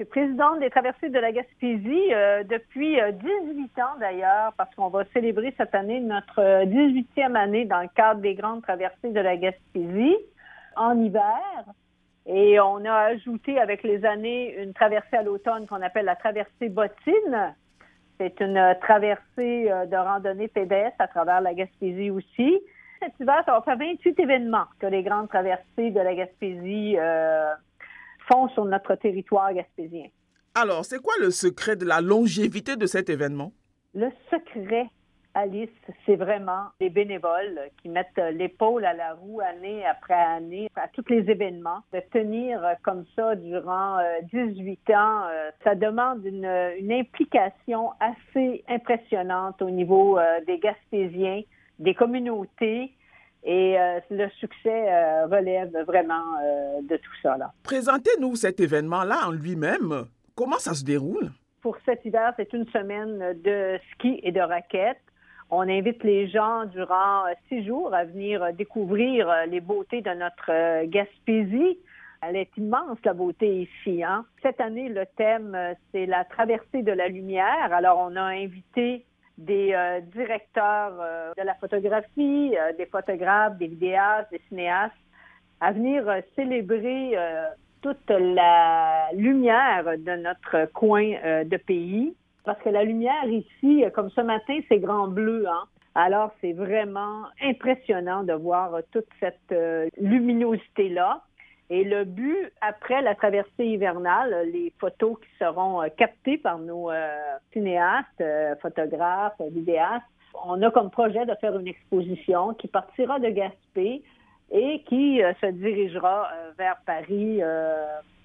suis présidente des traversées de la Gaspésie depuis 18 ans d'ailleurs, parce qu'on va célébrer cette année notre 18e année dans le cadre des grandes traversées de la Gaspésie en hiver. Et on a ajouté avec les années une traversée à l'automne qu'on appelle la traversée bottine. C'est une traversée de randonnée pédestre à travers la Gaspésie aussi. Cet hiver, ça va faire 28 événements que les grandes traversées de la Gaspésie euh, font sur notre territoire gaspésien. Alors, c'est quoi le secret de la longévité de cet événement? Le secret, Alice, c'est vraiment les bénévoles qui mettent l'épaule à la roue année après année à tous les événements. De tenir comme ça durant 18 euh, ans, euh, ça demande une, implication assez impressionnante au niveau des Gaspésiens des communautés. Et euh, le succès euh, relève vraiment euh, de tout ça. Présentez-nous cet événement-là en lui-même. Comment ça se déroule? Pour cet hiver, c'est une semaine de ski et de raquettes. On invite les gens durant six jours à venir découvrir les beautés de notre Gaspésie. Elle est immense, la beauté ici. Hein? Cette année, le thème, c'est la traversée de la lumière. Alors, on a invité des euh, directeurs euh, de la photographie, euh, des photographes, des vidéastes, des cinéastes, à venir célébrer toute la lumière de notre coin de pays. Parce que la lumière ici, comme ce matin, c'est grand bleu. Hein? Alors, c'est vraiment impressionnant de voir toute cette luminosité-là. Et le but, après la traversée hivernale, les photos qui seront euh, captées par nos euh, cinéastes, euh, photographes, vidéastes, on a comme projet de faire une exposition qui partira de Gaspé et qui se dirigera vers Paris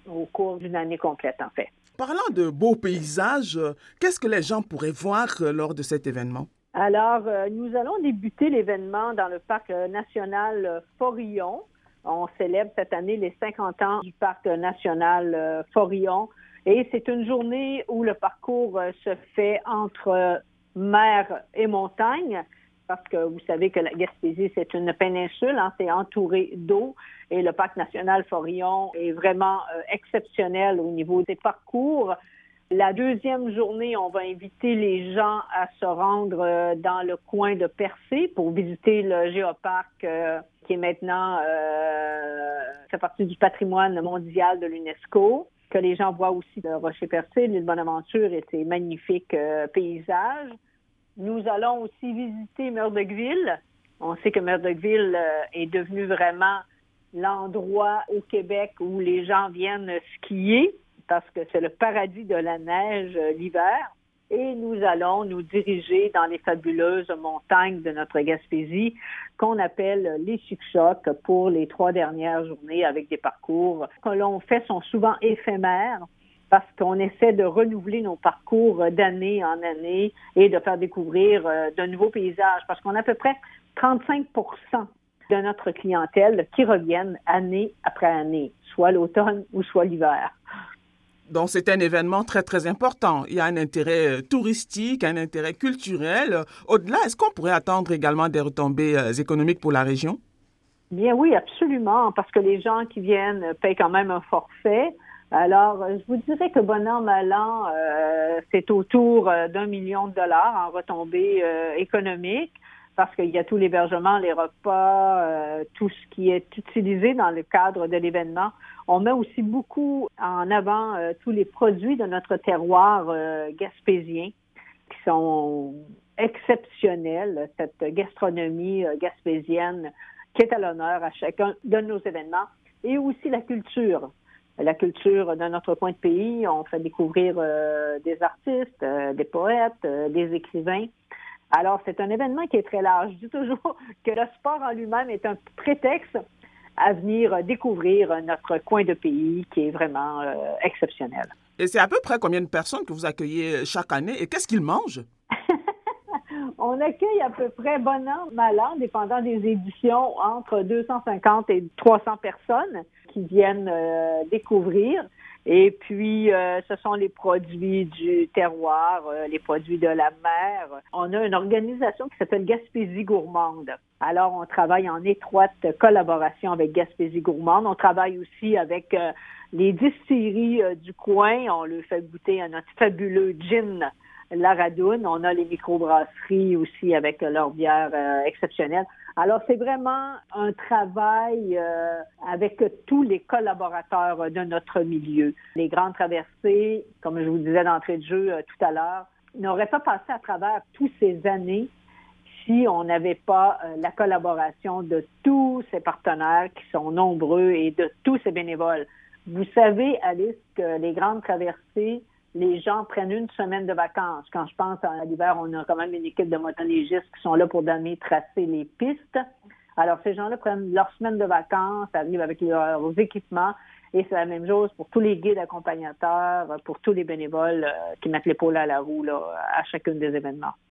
au cours d'une année complète, en fait. Parlant de beaux paysages, qu'est-ce que les gens pourraient voir lors de cet événement? Alors, nous allons débuter l'événement dans le parc national Forillon on célèbre cette année les 50 ans du parc national euh, Forillon et c'est une journée où le parcours euh, se fait entre mer et montagne parce que vous savez que la Gaspésie, c'est une péninsule, hein, c'est entouré d'eau et le parc national Forillon est vraiment euh, exceptionnel au niveau des parcours. La deuxième journée, on va inviter les gens à se rendre dans le coin de Percé pour visiter le géoparc qui est maintenant euh, fait partie du patrimoine mondial de l'UNESCO, que les gens voient aussi le Rocher Percé, l'île Bonaventure et ses magnifiques euh, paysages. Nous allons aussi visiter Murdochville. On sait que Murdochville euh, est devenu vraiment l'endroit au Québec où les gens viennent skier parce que c'est le paradis de la neige l'hiver et nous allons nous diriger dans les fabuleuses montagnes de notre Gaspésie qu'on appelle les Succhocs pour les trois dernières journées avec des parcours que l'on fait sont souvent éphémères parce qu'on essaie de renouveler nos parcours d'année en année et de faire découvrir euh, de nouveaux paysages parce qu'on a à peu près 35% de notre clientèle qui reviennent année après année, soit l'automne ou soit l'hiver. Donc c'est un événement très très important. Il y a un intérêt euh, touristique, un intérêt culturel. Au-delà, est-ce qu'on pourrait attendre également des retombées euh, économiques pour la région? Bien oui, absolument, parce que les gens qui viennent payent quand même un forfait. Alors, je vous dirais que bon an, mal an, euh, c'est autour d'un million de dollars en retombées économiques parce qu'il y a tout l'hébergement, les repas, tout ce qui est utilisé dans le cadre de l'événement. On met aussi beaucoup en avant euh, tous les produits de notre terroir euh, gaspésien qui sont exceptionnels, cette gastronomie gaspésienne qui est à l'honneur à chacun de nos événements, et aussi la culture. La culture de notre coin de pays, on fait découvrir des artistes, des poètes, des écrivains. Alors, c'est un événement qui est très large. Je dis toujours que le sport en lui-même est un prétexte à venir découvrir notre coin de pays qui est vraiment euh, exceptionnel. Et c'est à peu près combien de personnes que vous accueillez chaque année? Et qu'est-ce qu'ils mangent? On accueille à peu près, bon an, mal an, dépendant des éditions, entre 250 et 300 personnes qui viennent euh, découvrir. Et puis, euh, ce sont les produits du terroir, euh, les produits de la mer. On a une organisation qui s'appelle Gaspésie Gourmande. Alors, on travaille en étroite collaboration avec Gaspésie Gourmande. On travaille aussi avec euh, les distilleries du coin. On leur fait goûter à notre fabuleux gin la Radoune. On a les microbrasseries aussi avec leur bière exceptionnelle. Alors, c'est vraiment un travail euh, avec tous les collaborateurs de notre milieu. Les grandes traversées, comme je vous disais d'entrée de jeu euh, tout à l'heure, n'auraient pas passé à travers toutes ces années si on n'avait pas euh, la collaboration de tous ces partenaires qui sont nombreux et de tous ces bénévoles. Vous savez, Alice, que les grandes traversées, les gens prennent une semaine de vacances. Quand je pense à l'hiver, on a quand même une équipe de motoneigistes qui sont là pour donner, tracer les pistes. Alors, ces gens-là prennent leur semaine de vacances, arrivent avec leurs équipements, et c'est la même chose pour tous les guides accompagnateurs, pour tous les bénévoles euh, qui mettent l'épaule à la roue là, à chacun des événements.